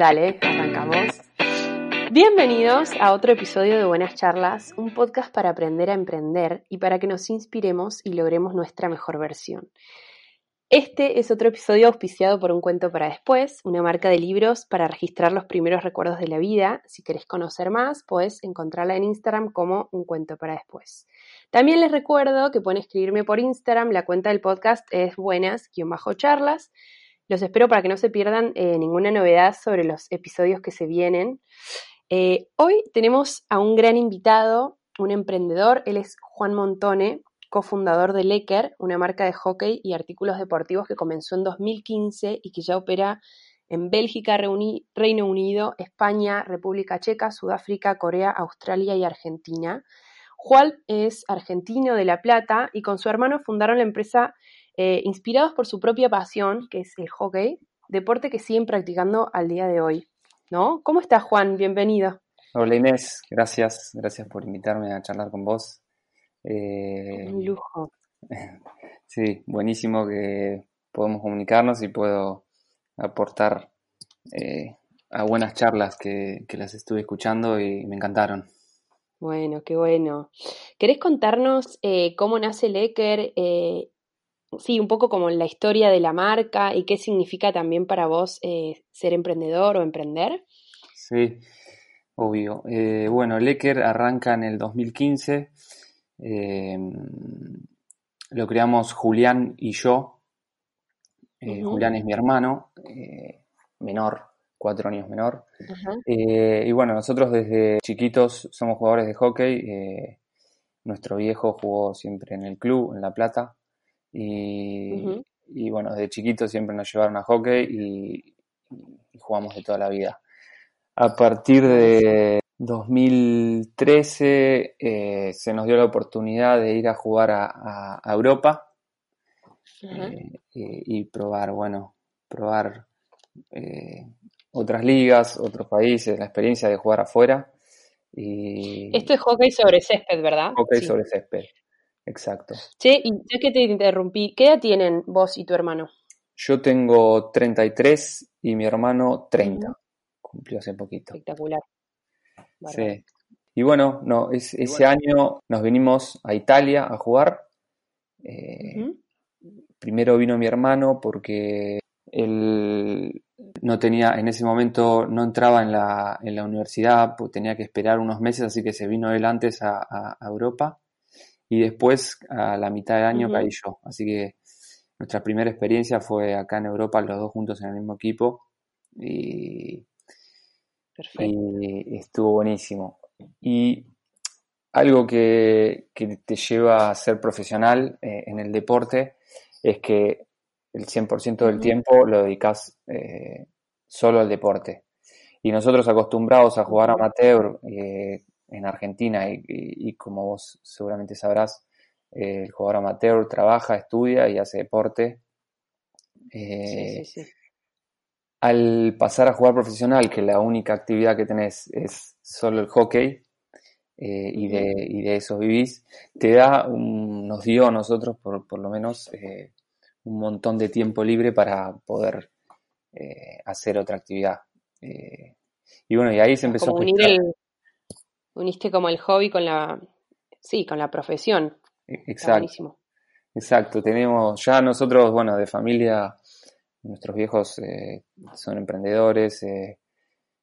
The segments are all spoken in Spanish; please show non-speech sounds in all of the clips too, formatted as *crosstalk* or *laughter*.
Dale, arrancamos. Bienvenidos a otro episodio de Buenas Charlas, un podcast para aprender a emprender y para que nos inspiremos y logremos nuestra mejor versión. Este es otro episodio auspiciado por Un Cuento para Después, una marca de libros para registrar los primeros recuerdos de la vida. Si querés conocer más, puedes encontrarla en Instagram como Un Cuento para Después. También les recuerdo que pueden escribirme por Instagram, la cuenta del podcast es buenas-charlas. Los espero para que no se pierdan eh, ninguna novedad sobre los episodios que se vienen. Eh, hoy tenemos a un gran invitado, un emprendedor, él es Juan Montone, cofundador de Lecker, una marca de hockey y artículos deportivos que comenzó en 2015 y que ya opera en Bélgica, Reino Unido, España, República Checa, Sudáfrica, Corea, Australia y Argentina. Juan es argentino de La Plata y con su hermano fundaron la empresa eh, inspirados por su propia pasión, que es el hockey, deporte que siguen practicando al día de hoy. ¿No? ¿Cómo estás, Juan? Bienvenido. Hola Inés, gracias, gracias por invitarme a charlar con vos. Eh, Un lujo. *laughs* Sí, buenísimo que podemos comunicarnos y puedo aportar eh, a buenas charlas que, las estuve escuchando y me encantaron. Bueno, qué bueno. ¿Querés contarnos eh, cómo nace Lecker? Sí, un poco como la historia de la marca y qué significa también para vos ser emprendedor o emprender. Sí, obvio. bueno, Lecker arranca en el 2015 Em, lo creamos Julián y yo. Eh, Julián es mi hermano, eh, menor, cuatro años menor. Eh, y bueno, nosotros desde chiquitos somos jugadores de hockey. nuestro viejo jugó siempre en el club, en La Plata. Y, bueno, desde chiquitos siempre nos llevaron a hockey y jugamos de toda la vida. A partir de 2013 eh, se nos dio la oportunidad de ir a jugar a, Europa eh, y, probar, bueno, probar eh, otras ligas, otros países, la experiencia de jugar afuera. Y... Esto es hockey sobre césped, ¿verdad? Hockey sobre césped, exacto. Che, y ya que te interrumpí, ¿qué edad tienen vos y tu hermano? Yo tengo 33 y mi hermano 30. Cumplió hace poquito. Espectacular. Sí. Y bueno, no, ese año nos venimos a Italia a jugar. Eh, primero vino mi hermano porque él no tenía, en ese momento no entraba en la, en la universidad, pues tenía que esperar unos meses, así que se vino él antes a, Europa. Y después, a la mitad del año, caí yo. Así que nuestra primera experiencia fue acá en Europa, los dos juntos en el mismo equipo. Y y estuvo buenísimo. Y algo que, te lleva a ser profesional eh, en el deporte es que el 100% del tiempo lo dedicas eh, solo al deporte. Y nosotros acostumbrados a jugar amateur eh, en Argentina y, como vos seguramente sabrás, el jugador amateur trabaja, estudia y hace deporte. sí, sí, sí al pasar a jugar profesional, que la única actividad que tenés es solo el hockey eh, y, de, y, de, eso vivís, te da, nos dio a nosotros por, por lo menos eh, un montón de tiempo libre para poder eh, hacer otra actividad. y bueno, y ahí se empezó a unir Uniste como el hobby con la, sí, con la profesión. E, exacto. Exacto, tenemos ya nosotros, bueno, de familia nuestros viejos eh, son emprendedores eh,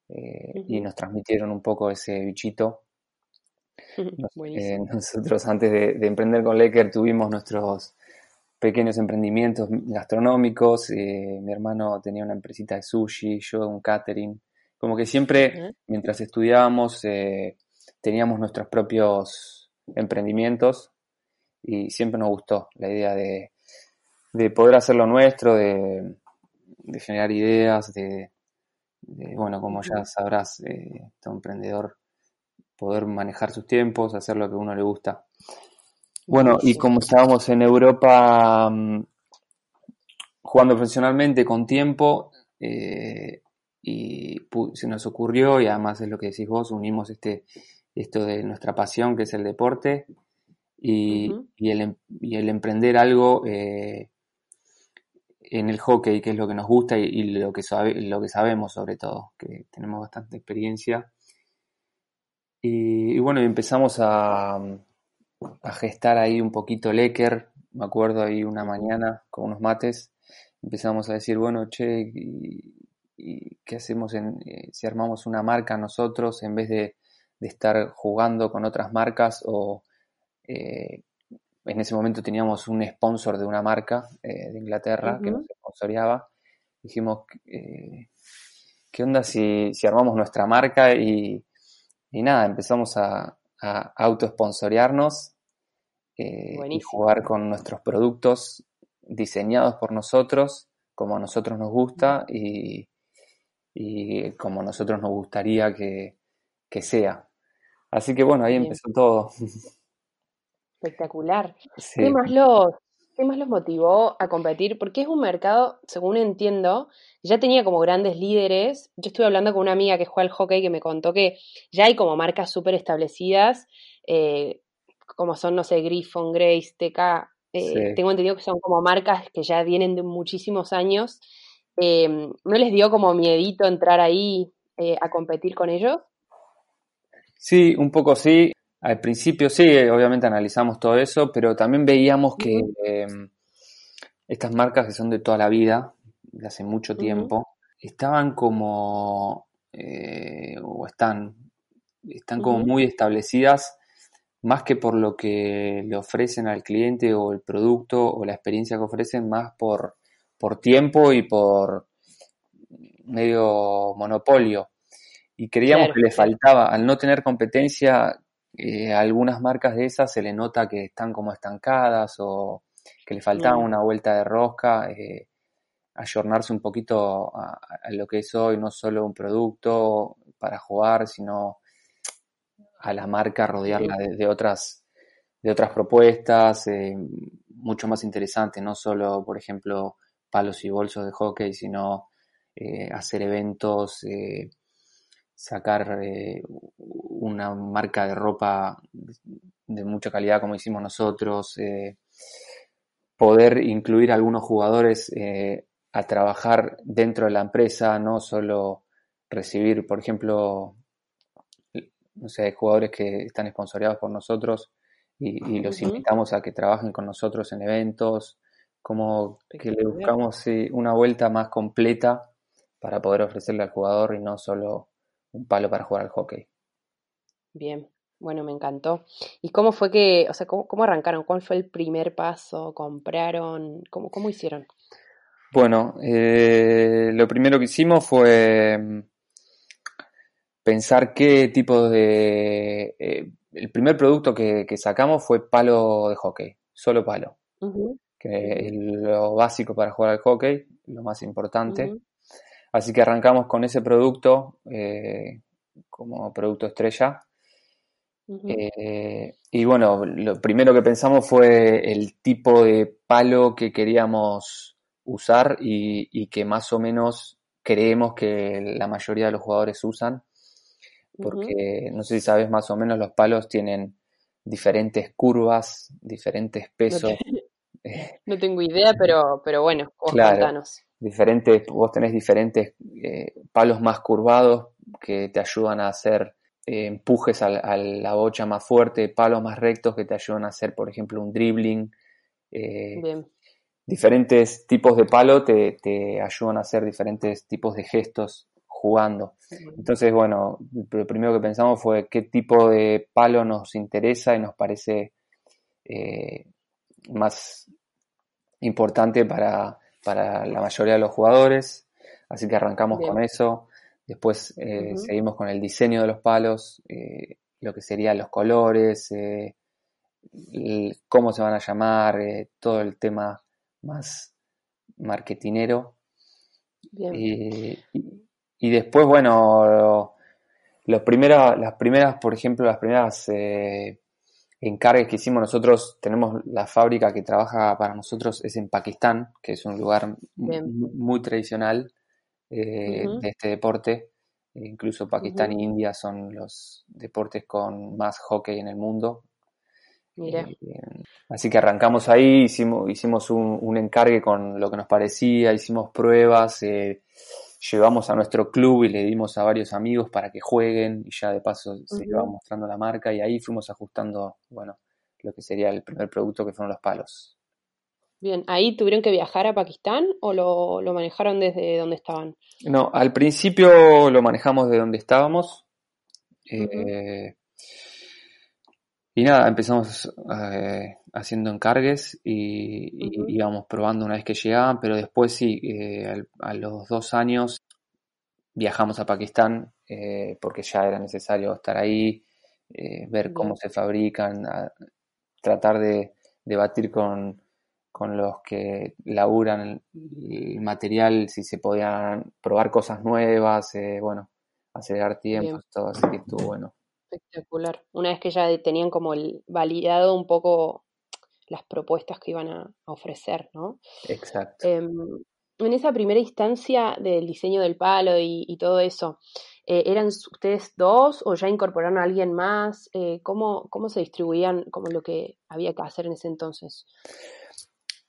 eh, y nos transmitieron un poco ese bichito. nosotros antes de, emprender con Lecker tuvimos nuestros pequeños emprendimientos gastronómicos. mi hermano tenía una empresita de sushi, yo un catering. Como que siempre, mientras estudiábamos, teníamos nuestros propios emprendimientos y siempre nos gustó la idea de, de poder hacer lo nuestro, de, de generar ideas, de, bueno, como ya sabrás, eh, todo emprendedor, poder manejar sus tiempos, hacer lo que a uno le gusta. Bueno, y como estábamos en Europa mm, jugando profesionalmente con tiempo, eh, y se nos ocurrió, y además es lo que decís vos, unimos este, esto de nuestra pasión, que es el deporte, y, y, el, em, y el, emprender algo eh, en el hockey, que es lo que nos gusta y, lo, que lo que sabemos sobre todo, que tenemos bastante experiencia. Y, bueno, empezamos a, a, gestar ahí un poquito Lecker, me acuerdo ahí una mañana con unos mates, empezamos a decir, bueno, che, ¿y, qué hacemos en, eh, si armamos una marca nosotros en vez de, estar jugando con otras marcas o eh, en ese momento teníamos un sponsor de una marca eh, de Inglaterra que nos sponsoreaba. Dijimos, eh, ¿qué onda si, armamos nuestra marca? Y, nada, empezamos a, a auto-sponsorearnos eh, y jugar con nuestros productos diseñados por nosotros, como a nosotros nos gusta y, como a nosotros nos gustaría que, sea. Así que bueno, ahí empezó todo. Espectacular. *laughs* ¿Qué, más los, ¿Qué más los motivó a competir? Porque es un mercado, según entiendo, ya tenía como grandes líderes. Yo estuve hablando con una amiga que juega al hockey que me contó que ya hay como marcas súper establecidas, eh, como son, no sé, Griffon, Grace, TK. Eh, tengo entendido que son como marcas que ya vienen de muchísimos años. Em, ¿No les dio como miedito entrar ahí eh, a competir con ellos? Sí, un poco sí. Al principio sí, obviamente analizamos todo eso, pero también veíamos que em, estas marcas que son de toda la vida, de hace mucho tiempo, estaban como, eh, o están, están como muy establecidas, más que por lo que le ofrecen al cliente o el producto o la experiencia que ofrecen, más por, por tiempo y por medio monopolio. Y creíamos que le faltaba, al no tener competencia, eh, algunas marcas de esas se le nota que están como estancadas o que le faltaba una vuelta de rosca, eh, ayornarse un poquito a, lo que es hoy, no solo un producto para jugar, sino a la marca rodearla de, otras de otras propuestas eh, mucho más interesantes, no solo, por ejemplo, palos y bolsos de hockey, sino eh, hacer eventos, sacar eh, una marca de ropa de mucha calidad como hicimos nosotros, eh, poder incluir a algunos jugadores eh, a trabajar dentro de la empresa, no solo recibir, por ejemplo, no sé, jugadores que están esponsoreados por nosotros y, los invitamos a que trabajen con nosotros en eventos, como que le buscamos una vuelta más completa para poder ofrecerle al jugador y no solo un palo para jugar al hockey. Bien, bueno, me encantó. ¿Y cómo fue que, o sea, cómo, arrancaron? ¿Cuál fue el primer paso? ¿Compraron? ¿Cómo, cómo hicieron? Bueno, eh, lo primero que hicimos fue mm, pensar qué tipo de... Eh, el primer producto que, sacamos fue palo de hockey, solo palo. Que es lo básico para jugar al hockey, lo más importante. Así que arrancamos con ese producto eh, como producto estrella. Eh, y bueno, lo primero que pensamos fue el tipo de palo que queríamos usar y, que más o menos creemos que la mayoría de los jugadores usan. Porque no sé si sabes, más o menos los palos tienen diferentes curvas, diferentes pesos. *laughs* No, tengo idea, pero, pero bueno, claro, diferentes, vos tenés diferentes eh, palos más curvados que te ayudan a hacer eh, empujes a, la bocha más fuerte, palos más rectos que te ayudan a hacer, por ejemplo, un dribbling. Eh, diferentes tipos de palo te, ayudan a hacer diferentes tipos de gestos jugando. Entonces, bueno, lo primero que pensamos fue qué tipo de palo nos interesa y nos parece más importante para, para la mayoría de los jugadores, así que arrancamos con eso. Después eh, seguimos con el diseño de los palos, eh, lo que serían los colores, eh, cómo se van a llamar, todo el tema más marketinero. Y, después, bueno, los primeros, las primeras, por ejemplo, las primeras encargues que hicimos nosotros, tenemos la fábrica que trabaja para nosotros es en Pakistán, que es un lugar muy tradicional eh, de este deporte. E incluso Pakistán e India son los deportes con más hockey en el mundo. así que arrancamos ahí, hicimos, hicimos un, encargue con lo que nos parecía, hicimos pruebas, llevamos a nuestro club y le dimos a varios amigos para que jueguen y ya de paso se iba mostrando la marca y ahí fuimos ajustando, bueno, lo que sería el primer producto que fueron los palos. Bien, ¿ahí tuvieron que viajar a Pakistán o lo, manejaron desde donde estaban? No, al principio lo manejamos de donde estábamos. Eh, y nada, empezamos eh, haciendo encargues y, íbamos probando una vez que llegaban, pero después sí, eh, a los dos años viajamos a Pakistán porque ya era necesario estar ahí, ver cómo se fabrican, tratar de debatir con con los que laburan el, material, si se podían probar cosas nuevas, eh, bueno, acelerar tiempos, todo, así que estuvo bueno. Espectacular. Una vez que ya tenían como el validado un poco las propuestas que iban a, ofrecer, ¿no? Exacto. Em, en esa primera instancia del diseño del palo y, todo eso, eh, ¿eran ustedes dos o ya incorporaron a alguien más? Eh, ¿cómo, ¿Cómo se distribuían como lo que había que hacer en ese entonces?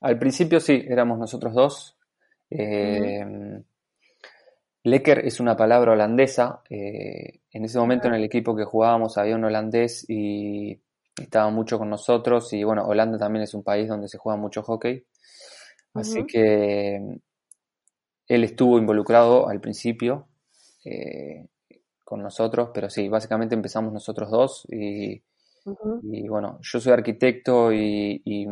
Al principio sí, éramos nosotros dos. Eh, Lecker es una palabra holandesa. Eh, en ese momento en el equipo que jugábamos había un holandés y estaba mucho con nosotros. Y bueno, Holanda también es un país donde se juega mucho hockey. Así que él estuvo involucrado al principio eh, con nosotros, pero sí, básicamente empezamos nosotros dos y y bueno, yo soy arquitecto y,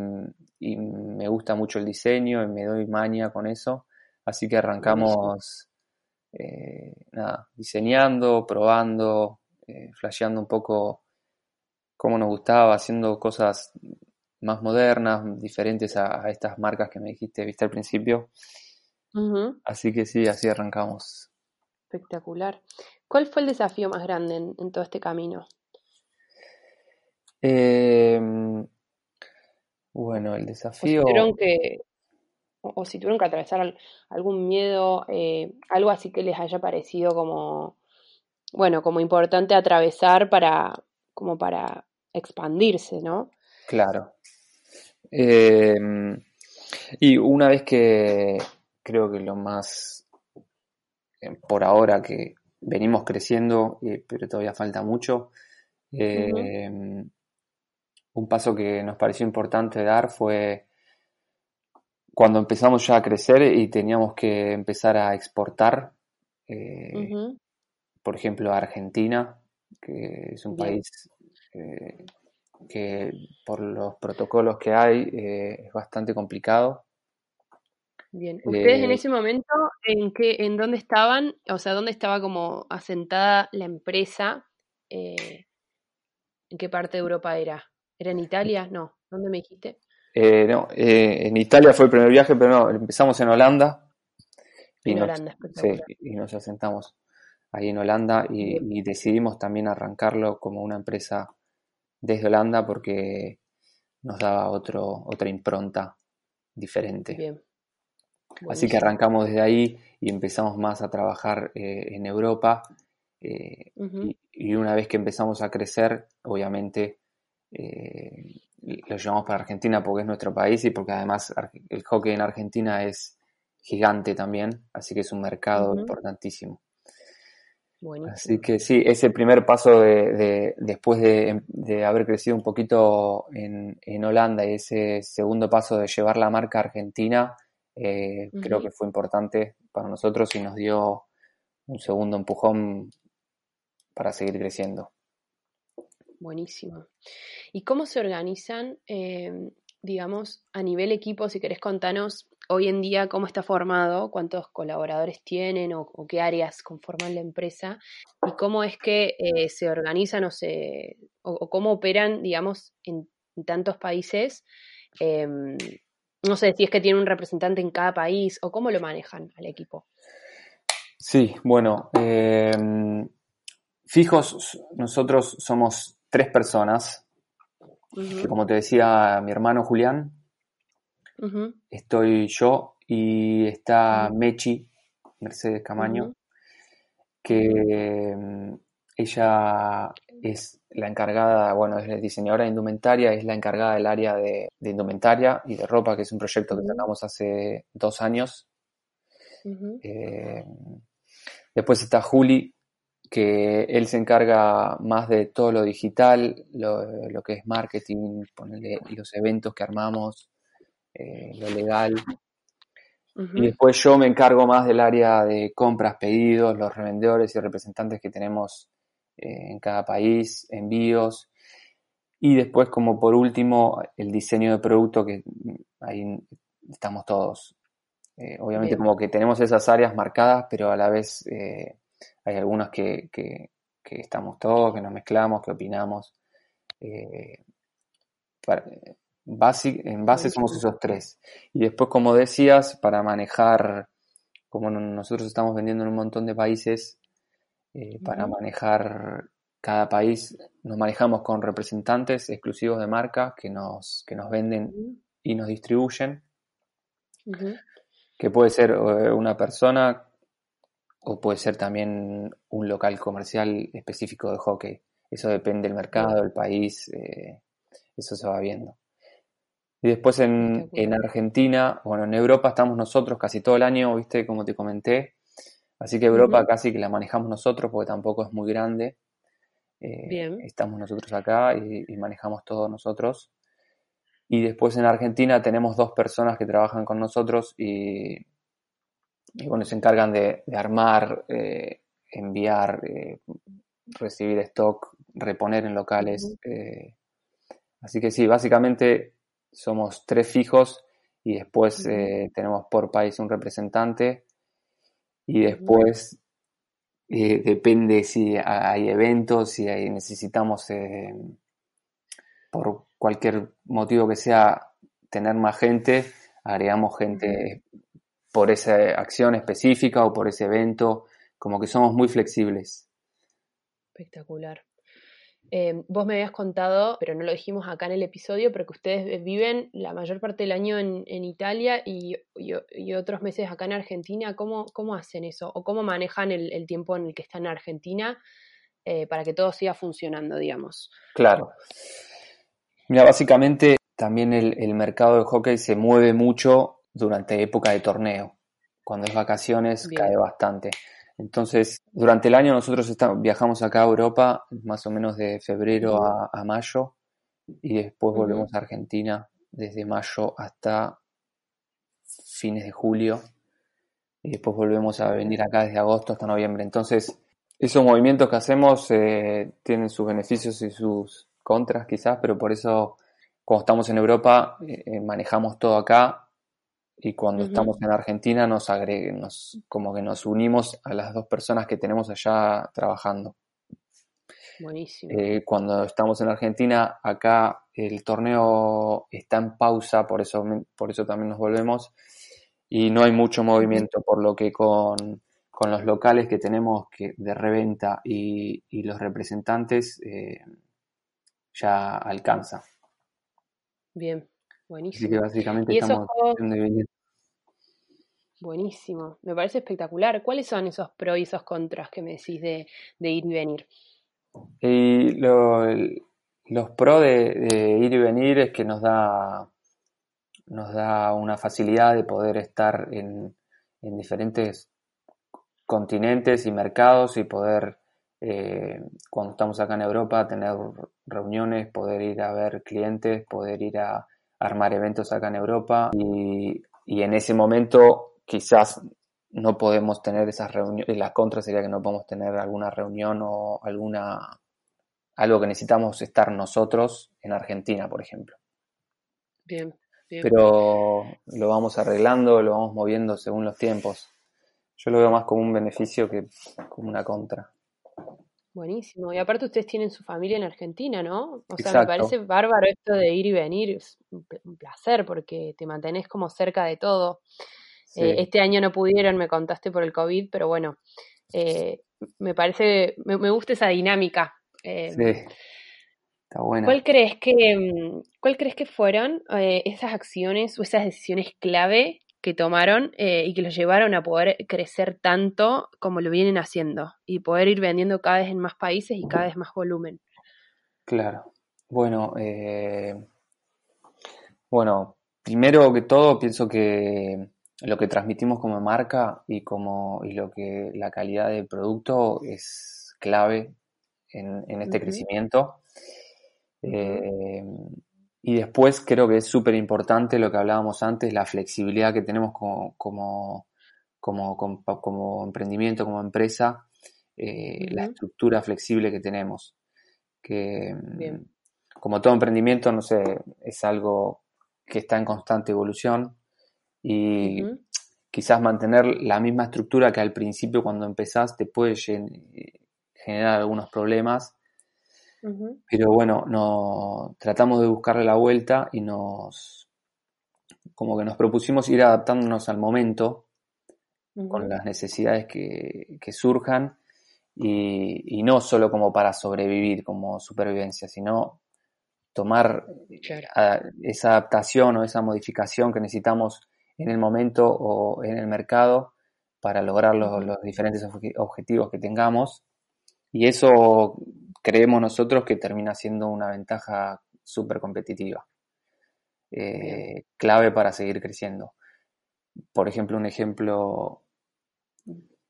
me gusta mucho el diseño y me doy maña con eso. Así que arrancamos eh, nada, diseñando, probando, eh, flasheando un poco cómo nos gustaba, haciendo cosas más modernas, diferentes a, estas marcas que me dijiste, viste al principio. Así que sí, así arrancamos. Espectacular. ¿Cuál fue el desafío más grande en todo este camino? Em, bueno, el desafío. O si tuvieron que, o, si tuvieron que atravesar algún miedo, eh, algo así que les haya parecido como, bueno, como importante atravesar para, como para expandirse, ¿no? Claro. Em, y una vez que creo que lo más, eh, por ahora que venimos creciendo, eh, pero todavía falta mucho, un paso que nos pareció importante dar fue cuando empezamos ya a crecer y teníamos que empezar a exportar, eh, por ejemplo, a Argentina, que es un país eh, que por los protocolos que hay eh, es bastante complicado. Bien, ustedes en ese momento, ¿en qué, en dónde estaban? O sea, ¿dónde estaba como asentada la empresa? ¿En qué parte de Europa era? ¿Era en Italia? No. ¿Dónde me dijiste? Eh, no, eh, en Italia fue el primer viaje, pero no, empezamos en Holanda. Y en nos, Holanda, sí, y nos asentamos ahí en Holanda y, decidimos también arrancarlo como una empresa desde Holanda porque nos daba otro, otra impronta diferente. Bien. Así que arrancamos desde ahí y empezamos más a trabajar eh, en Europa. y, una vez que empezamos a crecer, obviamente eh, lo llevamos para Argentina porque es nuestro país y porque además el hockey en Argentina es gigante también, así que es un mercado importantísimo. Así que sí, ese primer paso de, después de, haber crecido un poquito en, Holanda y ese segundo paso de llevar la marca argentina, eh, creo que fue importante para nosotros y nos dio un segundo empujón para seguir creciendo. Buenísimo. ¿Y cómo se organizan, em, digamos, a nivel equipo? Si querés contanos hoy en día cómo está formado, cuántos colaboradores tienen o, qué áreas conforman la empresa y cómo es que eh, se organizan o, se, o, cómo operan, digamos, en, tantos países. Em, no sé si es que tienen un representante en cada país o cómo lo manejan al equipo. Sí, bueno, em, fijos, nosotros somos tres personas. como te decía, mi hermano Julián, estoy yo y está Mechi, Mercedes Camaño, que mm, ella es la encargada, bueno, es diseñadora de indumentaria, es la encargada del área de, indumentaria y de ropa, que es un proyecto que sacamos hace dos años. Eh, después está Juli, que él se encarga más de todo lo digital, lo, que es marketing, ponerle los eventos que armamos, eh, lo legal. Y después yo me encargo más del área de compras, pedidos, los revendedores y representantes que tenemos eh, en cada país, envíos. Y después, como por último, el diseño de producto, que ahí estamos todos. Eh, obviamente como que tenemos esas áreas marcadas, pero a la vez hay algunas que, que, estamos todos, que nos mezclamos, que opinamos. en base somos esos tres. Y después, como decías, para manejar, como nosotros estamos vendiendo en un montón de países, eh, para manejar cada país. Nos manejamos con representantes exclusivos de marca que nos, que nos venden y nos distribuyen. Que puede ser eh, una persona o puede ser también un local comercial específico de hockey. Eso depende del mercado, del país, eh, eso se va viendo. Y después en, en, Argentina, bueno, en Europa estamos nosotros casi todo el año, viste, como te comenté, Así que Europa casi que la manejamos nosotros porque tampoco es muy grande. Eh, estamos nosotros acá y, manejamos todo nosotros. Y después en Argentina tenemos dos personas que trabajan con nosotros y, bueno, se encargan de, armar, eh, enviar, eh, recibir stock, reponer en locales. así que sí, básicamente somos tres fijos y después tenemos por país un representante y después eh, depende si hay eventos, si necesitamos, eh, por cualquier motivo que sea, tener más gente, agregamos gente por esa acción específica o por ese evento, como que somos muy flexibles. Espectacular. Eh, vos me habías contado, pero no lo dijimos acá en el episodio, pero que ustedes viven la mayor parte del año en, Italia y, otros meses acá en Argentina. ¿Cómo, cómo hacen eso? ¿O cómo manejan el, tiempo en el que están en Argentina eh, para que todo siga funcionando, digamos? Claro. Mira, básicamente también el, mercado de hockey se mueve mucho durante época de torneo. Cuando es vacaciones cae bastante. Entonces, durante el año nosotros viajamos acá a Europa, más o menos de febrero a, mayo, y después volvemos a Argentina desde mayo hasta fines de julio, y después volvemos a venir acá desde agosto hasta noviembre. Entonces, esos movimientos que hacemos eh, tienen sus beneficios y sus contras quizás, pero por eso cuando estamos en Europa eh, eh, manejamos todo acá y cuando estamos en Argentina nos agreguen, nos, como que nos unimos a las dos personas que tenemos allá trabajando. Buenísimo. Eh, cuando estamos en Argentina, acá el torneo está en pausa, por eso, por eso también nos volvemos, y no hay mucho movimiento, por lo que con, los locales que tenemos que, de reventa y, los representantes eh, ya alcanza. Bien, Buenísimo. Así que básicamente estamos Buenísimo, me parece espectacular. ¿Cuáles son esos pros y esos contras que me decís de, ir y venir? Y los pros de, ir y venir es que nos da, nos da una facilidad de poder estar en, diferentes continentes y mercados y poder, eh, cuando estamos acá en Europa, tener reuniones, poder ir a ver clientes, poder ir a armar eventos acá en Europa y, en ese momento quizás no podemos tener esas reuniones, la contra sería que no podemos tener alguna reunión o alguna algo que necesitamos estar nosotros en Argentina, por ejemplo. Bien, bien. Pero lo vamos arreglando, lo vamos moviendo según los tiempos. Yo lo veo más como un beneficio que como una contra. Buenísimo. Y aparte ustedes tienen su familia en Argentina, ¿no? O sea, me parece bárbaro esto de ir y venir. Es un placer porque te mantenés como cerca de todo. Eh, este año no pudieron, me contaste por el COVID, pero bueno, eh, me parece, me, gusta esa dinámica. Eh, sí. Está bueno. ¿Cuál crees que, mm, cuál crees que fueron esas acciones o esas decisiones clave que tomaron eh, y que los llevaron a poder crecer tanto como lo vienen haciendo y poder ir vendiendo cada vez en más países y cada vez más volumen. Claro. Bueno, eh, bueno, primero que todo pienso que lo que transmitimos como marca y como y lo que la calidad del producto es clave en, este crecimiento. Eh, y después creo que es súper importante lo que hablábamos antes, la flexibilidad que tenemos como, como, como, emprendimiento, como empresa, eh, la estructura flexible que tenemos. Que como todo emprendimiento, no sé, es algo que está en constante evolución y quizás mantener la misma estructura que al principio cuando empezás te puede generar algunos problemas pero bueno, no, tratamos de buscarle la vuelta y nos, como que nos propusimos ir adaptándonos al momento con las necesidades que, surjan y, no solo como para sobrevivir, como supervivencia, sino tomar esa adaptación o esa modificación que necesitamos en el momento o en el mercado para lograr los, los diferentes objetivos que tengamos. Y eso creemos nosotros que termina siendo una ventaja súper competitiva, eh, clave para seguir creciendo. Por ejemplo, un ejemplo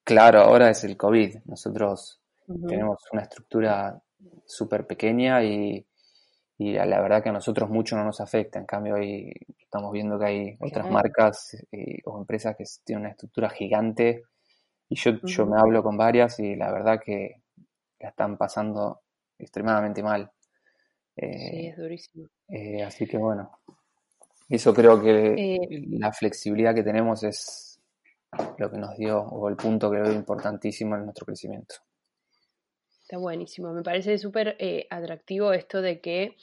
claro ahora es el COVID. Nosotros tenemos una estructura súper pequeña y, la verdad que a nosotros mucho no nos afecta. En cambio, hoy estamos viendo que hay otras marcas eh, o empresas que tienen una estructura gigante y yo, yo me hablo con varias y la verdad que la están pasando extremadamente mal. sí, eh, es durísimo. Eh, así que bueno, eso creo que eh, la flexibilidad que tenemos es lo que nos dio, o el punto que veo importantísimo en nuestro crecimiento. Está buenísimo, me parece súper atractivo esto de que,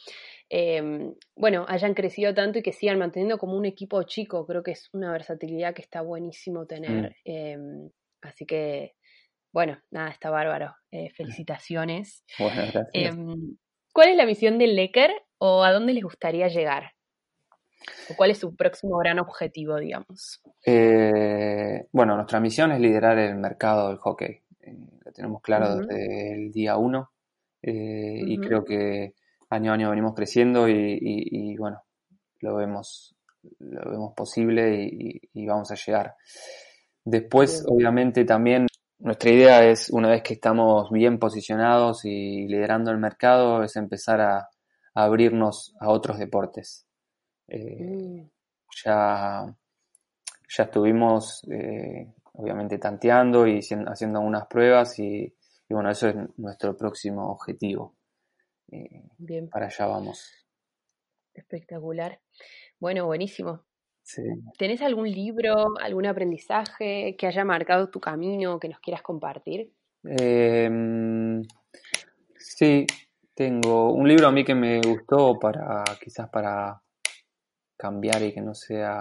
em, bueno, hayan crecido tanto y que sigan manteniendo como un equipo chico, creo que es una versatilidad que está buenísimo tener. Mm. Em, así que bueno, nada, está bárbaro. Eh, felicitaciones. *laughs* Bueno, gracias. Em, ¿Cuál es la misión del Lecker o a dónde les gustaría llegar? ¿O cuál es su próximo gran objetivo, digamos? Eh, bueno, nuestra misión es liderar el mercado del hockey. Eh, lo tenemos claro desde el día uno y creo que año a año venimos creciendo y, bueno, lo vemos, lo vemos posible y, y vamos a llegar. Después, obviamente, también nuestra idea es, una vez que estamos bien posicionados y liderando el mercado, es empezar a, abrirnos a otros deportes. Eh, mm. ya, ya estuvimos, eh, obviamente, tanteando y haciendo algunas pruebas y, bueno, eso es nuestro próximo objetivo. Eh, bien. Para allá vamos. Espectacular. Bueno, buenísimo. ¿Tenés algún libro, algún aprendizaje que haya marcado tu camino que nos quieras compartir? Em, sí, tengo un libro a mí que me gustó para quizás para cambiar y que no sea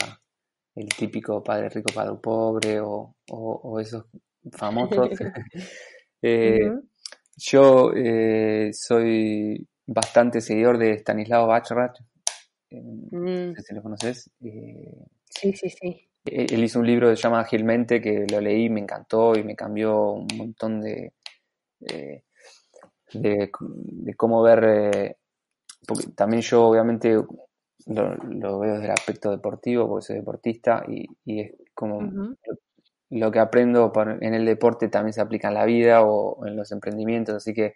el típico padre rico, padre pobre o, esos famosos. *laughs* *laughs* Eh, yo eh, soy bastante seguidor de Stanislao Bachrach, Mm. si lo conoces. Eh, sí, sí, sí. E-, él hizo un libro que se llama Agilmente, que lo leí, me encantó y me cambió un montón de, de, cómo ver, eh, porque también yo obviamente lo, veo desde el aspecto deportivo, porque soy deportista y, es como lo, que aprendo en el deporte también se aplica en la vida o en los emprendimientos, así que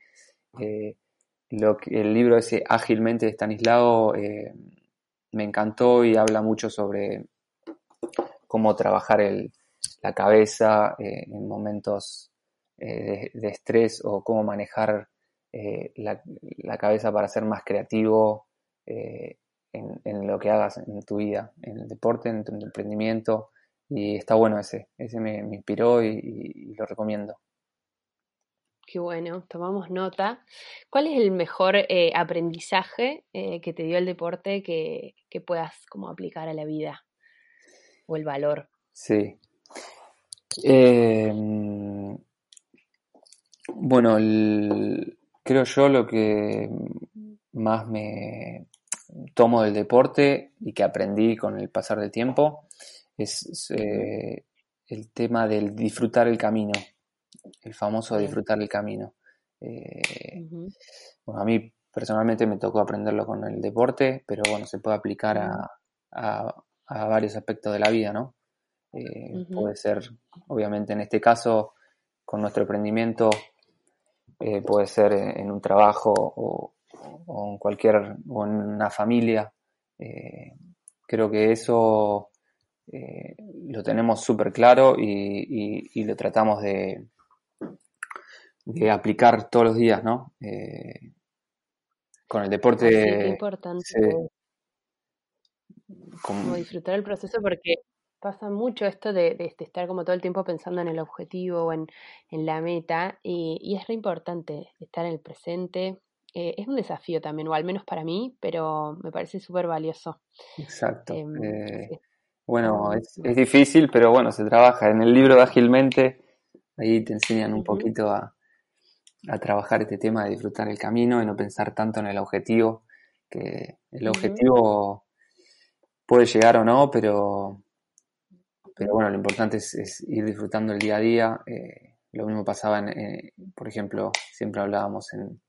eh, lo que, el libro ese Ágilmente de Stanislao me encantó y habla mucho sobre cómo trabajar el, la cabeza eh, en momentos eh, de, estrés o cómo manejar eh, la, cabeza para ser más creativo en, lo que hagas en tu vida, en el deporte, en tu emprendimiento. Y está bueno ese, ese me, inspiró y lo recomiendo. Qué bueno, tomamos nota. ¿Cuál es el mejor eh, aprendizaje eh, que te dio el deporte que, puedas como aplicar a la vida? O el valor. Sí. Em, bueno, creo yo lo que más me tomo del deporte y que aprendí con el pasar del tiempo es eh, el tema del disfrutar el camino, el famoso disfrutar el camino. Eh, bueno, a mí personalmente me tocó aprenderlo con el deporte, pero bueno, se puede aplicar a, varios aspectos de la vida, ¿no? Eh, puede ser, obviamente en este caso, con nuestro emprendimiento, puede ser en un trabajo o, en cualquier, o en una familia. creo que eso eh, lo tenemos súper claro y, lo tratamos de, de, aplicar todos los días, ¿no? Eh, con el deporte. es importante. como disfrutar el proceso porque pasa mucho esto de, estar como todo el tiempo pensando en el objetivo o en, la meta y, es re importante estar en el presente. Eh, es un desafío también, o al menos para mí, pero me parece súper valioso. Exacto. Em, bueno, es, es, difícil, pero bueno, se trabaja. En el libro de Ágilmente, ahí te enseñan un poquito a, a, trabajar este tema de disfrutar el camino y no pensar tanto en el objetivo, que el objetivo puede llegar o no, pero, pero bueno, lo importante es, ir disfrutando el día a día. Eh, lo mismo pasaba, en, eh, por ejemplo, siempre hablábamos en,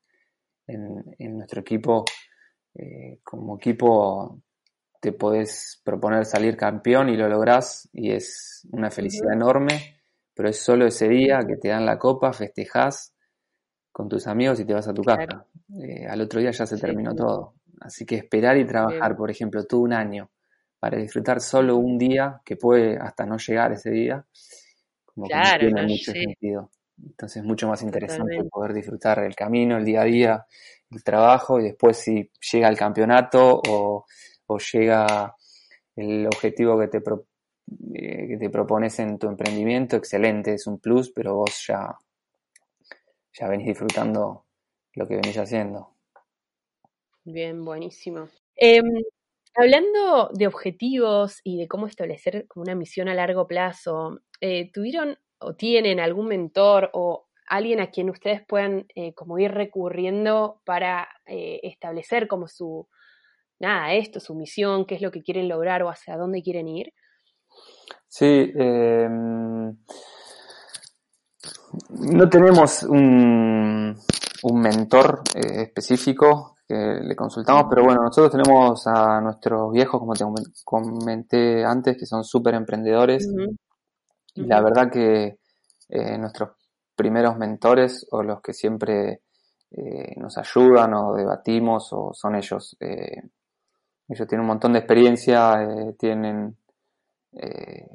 en, en nuestro equipo, eh, como equipo te podés proponer salir campeón y lo lográs y es una felicidad enorme, pero es solo ese día que te dan la copa, festejás con tus amigos y te vas a tu casa. Eh, al otro día ya se terminó todo. Así que esperar y trabajar, por ejemplo, tú un año para disfrutar solo un día, que puede hasta no llegar ese día, como que no tiene mucho sentido. Entonces es mucho más interesante poder disfrutar el camino, el día a día, el trabajo y después si llega el campeonato o o llega el objetivo que te, eh, que te propones en tu emprendimiento, excelente, es un plus, pero vos ya, ya venís disfrutando lo que venís haciendo. Bien, buenísimo. Em, hablando de objetivos y de cómo establecer una misión a largo plazo, eh, ¿tuvieron o tienen algún mentor o alguien a quien ustedes puedan eh, como ir recurriendo para establecer como su, nada, esto, su misión, qué es lo que quieren lograr o hacia dónde quieren ir? Sí, em, no tenemos un, un mentor eh, específico que le consultamos, pero bueno, nosotros tenemos a nuestros viejos, como te comenté antes, que son súper emprendedores. Y la verdad que eh, nuestros primeros mentores o los que siempre eh, nos ayudan o debatimos o son ellos. Ellos tienen un montón de experiencia, eh, tienen eh,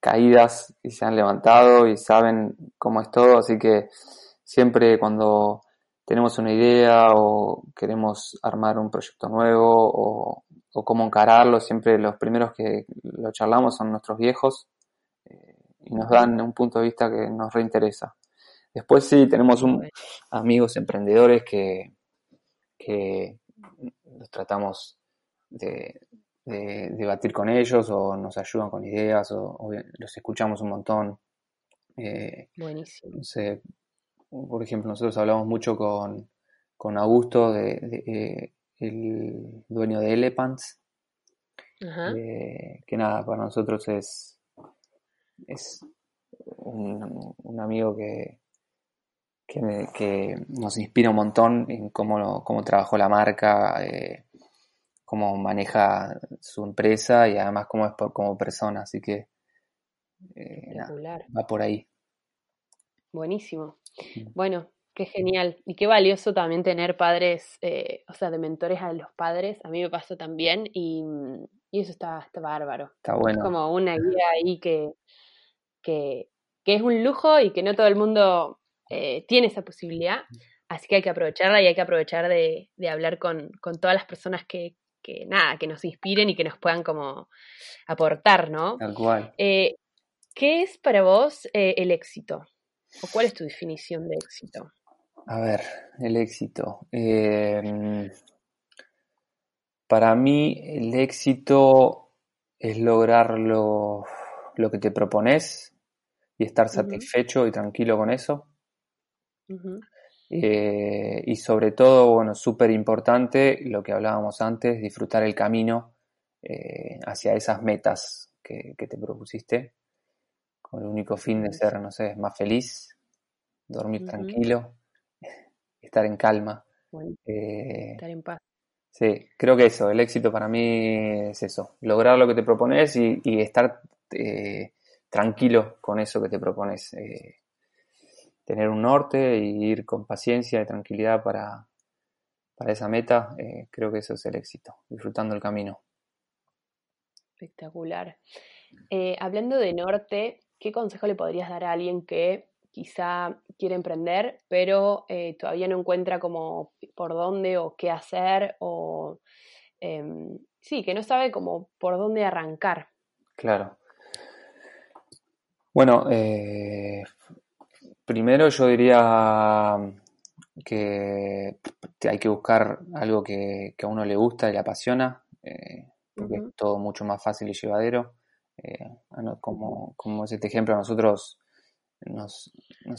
caídas y se han levantado y saben cómo es todo, así que siempre cuando tenemos una idea o queremos armar un proyecto nuevo o, cómo encararlo, siempre los primeros que lo charlamos son nuestros viejos eh, y nos dan un punto de vista que nos reinteresa. Después sí, tenemos un, amigos emprendedores que, que los tratamos de, debatir con ellos o nos ayudan con ideas o, los escuchamos un montón. Eh, Buenísimo. por ejemplo, nosotros hablamos mucho con, con Augusto, de, eh, el dueño de Elephants, eh, que nada, para nosotros es, es un, amigo que, que, nos inspira un montón en cómo, cómo trabajó la marca, cómo maneja su empresa y además cómo es como persona, así que eh, va por ahí. Buenísimo. Bueno, qué genial y qué valioso también tener padres, eh, o sea, de mentores a los padres. A mí me pasó también y, eso está, está, bárbaro. Está bueno. Es como una guía ahí que, que, es un lujo y que no todo el mundo eh, tiene esa posibilidad. Así que hay que aprovecharla y hay que aprovechar de, de hablar con, con, todas las personas que, que nada, que nos inspiren y que nos puedan como aportar, ¿no? Tal cual. Eh, ¿Qué es para vos eh, el éxito? ¿O cuál es tu definición de éxito? A ver, el éxito. Em, para mí el éxito es lograr lo, que te propones y estar satisfecho y tranquilo con eso. Eh, y sobre todo, bueno, súper importante lo que hablábamos antes, disfrutar el camino eh, hacia esas metas que, te propusiste, con el único fin de ser, no sé, más feliz, dormir tranquilo, *laughs* estar en calma. Eh, estar en paz. Sí, creo que eso, el éxito para mí es eso, lograr lo que te propones y, estar eh, tranquilo con eso que te propones. Eh, tener un norte y ir con paciencia y tranquilidad para, para esa meta, eh, creo que eso es el éxito, disfrutando el camino. Espectacular. hablando de norte, ¿qué consejo le podrías dar a alguien que quizá quiere emprender, pero todavía no encuentra como por dónde o qué hacer o em, sí, que no sabe como por dónde arrancar? Claro. Bueno, eh, primero yo diría que hay que buscar algo que, a uno le gusta y le apasiona, eh, porque es todo mucho más fácil y llevadero. Eh, como, como es este ejemplo, a nosotros nos,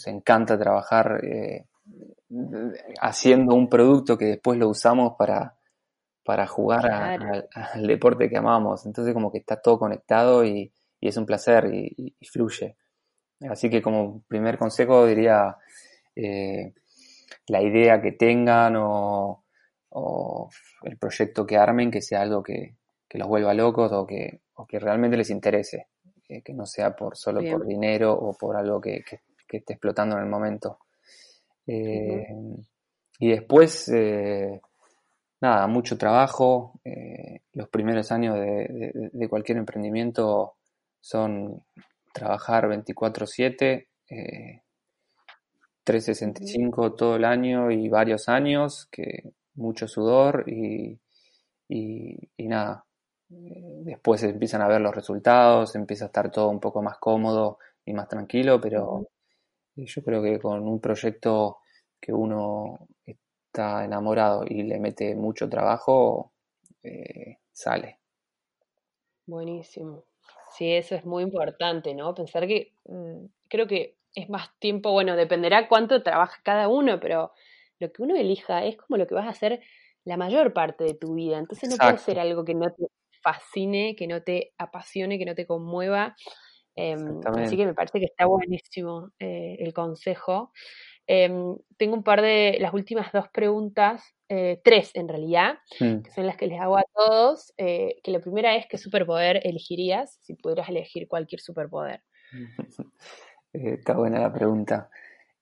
encanta trabajar haciendo un producto que después lo usamos para, para jugar al deporte que amamos. Entonces como que está todo conectado y, y es un placer y, fluye. Así que como primer consejo diría eh, la idea que tengan o, el proyecto que armen que sea algo que, los vuelva locos o que, que realmente les interese, eh, que no sea por solo por dinero o por algo que, esté explotando en el momento. Eh, y después, nada, mucho trabajo. los primeros años de cualquier emprendimiento son trabajar 24/7, 365 eh, todo el año y varios años, que mucho sudor y, nada. Eh, después empiezan a ver los resultados, empieza a estar todo un poco más cómodo y más tranquilo, pero yo creo que con un proyecto que uno está enamorado y le mete mucho trabajo, eh, sale. Buenísimo. Sí, eso es muy importante, ¿no? Pensar que mm, creo que es más tiempo, bueno, dependerá cuánto trabaja cada uno, pero lo que uno elija es como lo que vas a hacer la mayor parte de tu vida. Entonces no puede ser algo que no te fascine, que no te apasione, que no te conmueva. Em, así que me parece que está buenísimo eh, el consejo. Em, tengo un par de las últimas dos preguntas eh, tres en realidad, mm. que son las que les hago a todos, eh, que la primera es qué superpoder elegirías si pudieras elegir cualquier superpoder. *laughs* Eh, está buena la pregunta.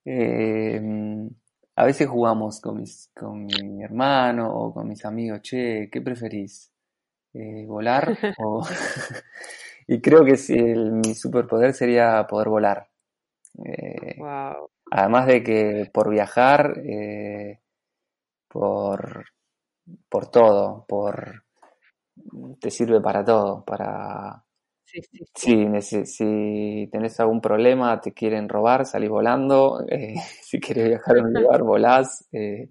a veces jugamos con, mis, con mi hermano o con mis amigos, che, ¿qué preferís? ¿Volar? *laughs* *laughs* y creo que si mi superpoder sería poder volar. Además de que por viajar por, por todo, por te sirve para todo, para sí, sí, Si, tenés algún problema, te quieren robar, salís volando, *laughs* eh, si quieres viajar a un *laughs* lugar, volás, eh,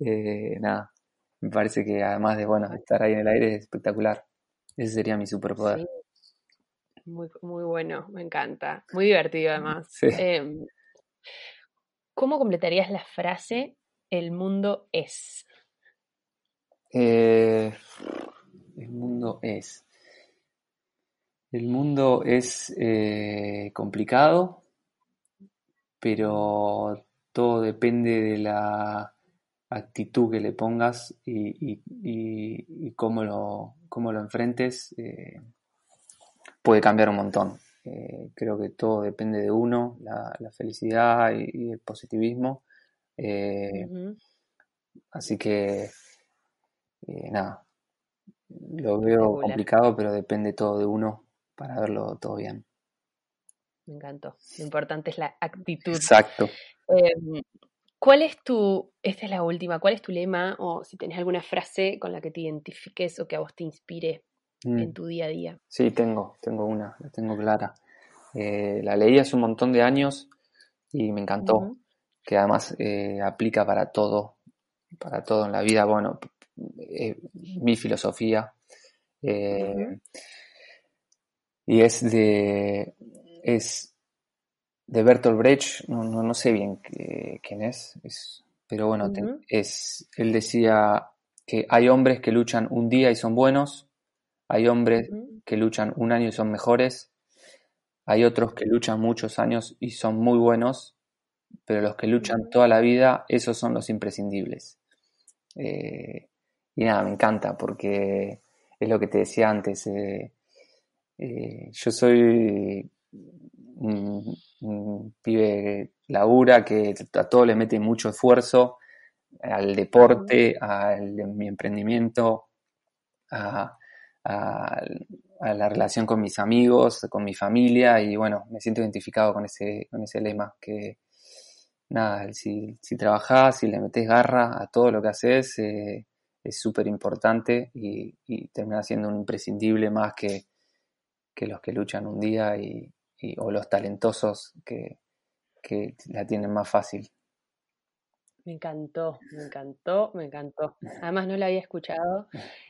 eh, nada, me parece que además de, bueno, estar ahí en el aire es espectacular, ese sería mi superpoder. Muy, muy bueno, me encanta, muy divertido además. Em, ¿Cómo completarías la frase el mundo es? Eh, el mundo es. El mundo es eh, complicado, pero todo depende de la actitud que le pongas y, cómo, lo, cómo, lo, enfrentes. Eh, puede cambiar un montón. Creo que todo depende de uno, la, felicidad y, el positivismo. Eh, así que, eh, nada, lo veo complicado, pero depende todo de uno para verlo todo bien. Me encantó. Lo importante es la actitud. Exacto. Em, ¿Cuál es tu, esta es la última, cuál es tu lema o si tenés alguna frase con la que te identifiques o que a vos te inspire en mm. tu día a día? Sí, tengo, tengo una, la tengo clara. Eh, la leí hace un montón de años y me encantó que además eh, aplica para todo, para todo en la vida. Bueno, eh, mi filosofía. Y es de, es de Bertolt Brecht, no, no, sé bien quién es, pero bueno, es, él decía que hay hombres que luchan un día y son buenos, Hay hombres que luchan un año y son mejores, hay otros que luchan muchos años y son muy buenos, pero los que luchan toda la vida, esos son los imprescindibles. Eh, y nada, me encanta porque es lo que te decía antes. Eh, eh, yo soy un, pibe labura que a todo le mete mucho esfuerzo, al deporte, al mi emprendimiento, a, la relación con mis amigos, con mi familia y bueno, me siento identificado con ese, con ese lema que nada, si, si trabajás, si le metes garra a todo lo que haces, eh, es súper importante y, y, termina siendo un imprescindible más que, que los que luchan un día y, o los talentosos que, la tienen más fácil. Me encantó, me encantó, me encantó. Además no la había escuchado. *laughs*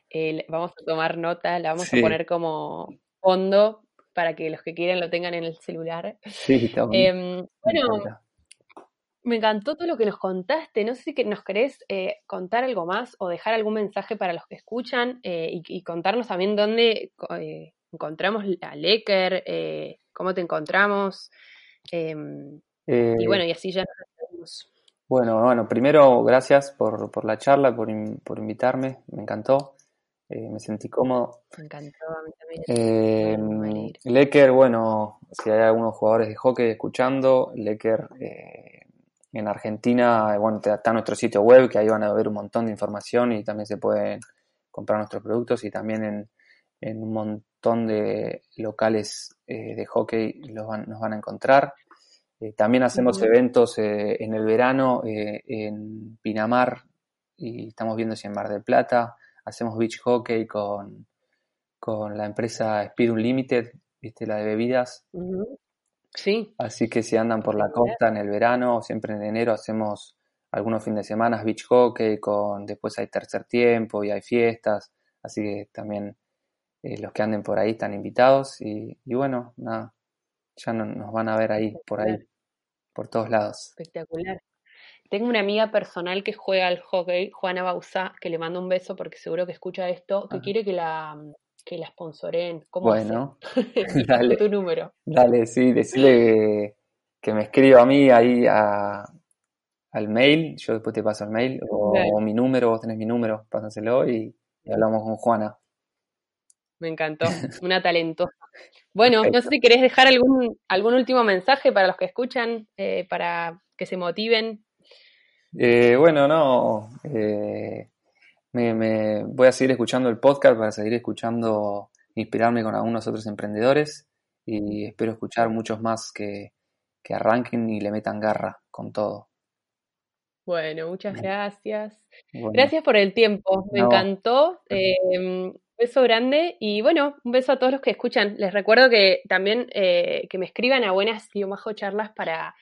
vamos a tomar nota, la vamos a poner como fondo para que los que quieran lo tengan en el celular. Sí, *laughs* está em, bueno, me encantó todo lo que nos contaste. No sé si nos querés eh, contar algo más o dejar algún mensaje para los que escuchan eh, y, contarnos también dónde eh, encontramos a Lecker, cómo te encontramos. Em, y bueno, y así ya nos Bueno, bueno, primero gracias por, por la charla, por, por, invitarme, me encantó. Eh, me sentí cómodo. Me encantó, a mí también. Eh, Lecker, bueno, si hay algunos jugadores de hockey escuchando, Lecker en Argentina, bueno, está nuestro sitio web, que ahí van a ver un montón de información y también se pueden comprar nuestros productos y también en, en un montón de locales eh, de hockey los nos van a encontrar. Eh, también hacemos eventos eh, en el verano en Pinamar y estamos viendo si en Mar del Plata. Hacemos beach hockey con, con la empresa Speed Unlimited, ¿viste? La de bebidas. Sí. Así que si andan por la costa en el verano, siempre en enero hacemos algunos fines de semana beach hockey, con después hay tercer tiempo y hay fiestas. Así que también eh, los que anden por ahí están invitados y, bueno, nada, ya nos van a ver ahí, por ahí, por todos lados. Espectacular. Tengo una amiga personal que juega al hockey, Juana Bausa, que le mando un beso porque seguro que escucha esto, que quiere que la que la sponsoren. ¿Cómo bueno, *laughs* *laughs* dale. tu número. Dale, sí, decirle que, me escriba a mí ahí al mail, yo después te paso el mail, o, mi número, vos tenés mi número, pásaselo y hablamos con Juana. Me encantó, *laughs* una talentosa. Bueno, no sé si querés dejar algún, algún último mensaje para los que escuchan, eh, para que se motiven. Eh, bueno, no, eh, me, voy a seguir escuchando el podcast para seguir escuchando, inspirarme con algunos otros emprendedores y espero escuchar muchos más que, arranquen y le metan garra con todo. Bueno, muchas gracias. Gracias por el tiempo, me encantó. Em, beso grande y bueno, un beso a todos los que escuchan. Les recuerdo que también eh, que me escriban a buenas y charlas para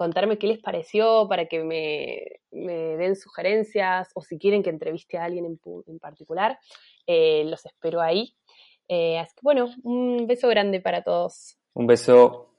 contarme qué les pareció, para que me, den sugerencias o si quieren que entreviste a alguien en, particular. Eh, los espero ahí. Eh, así que bueno, un beso grande para todos. Un beso.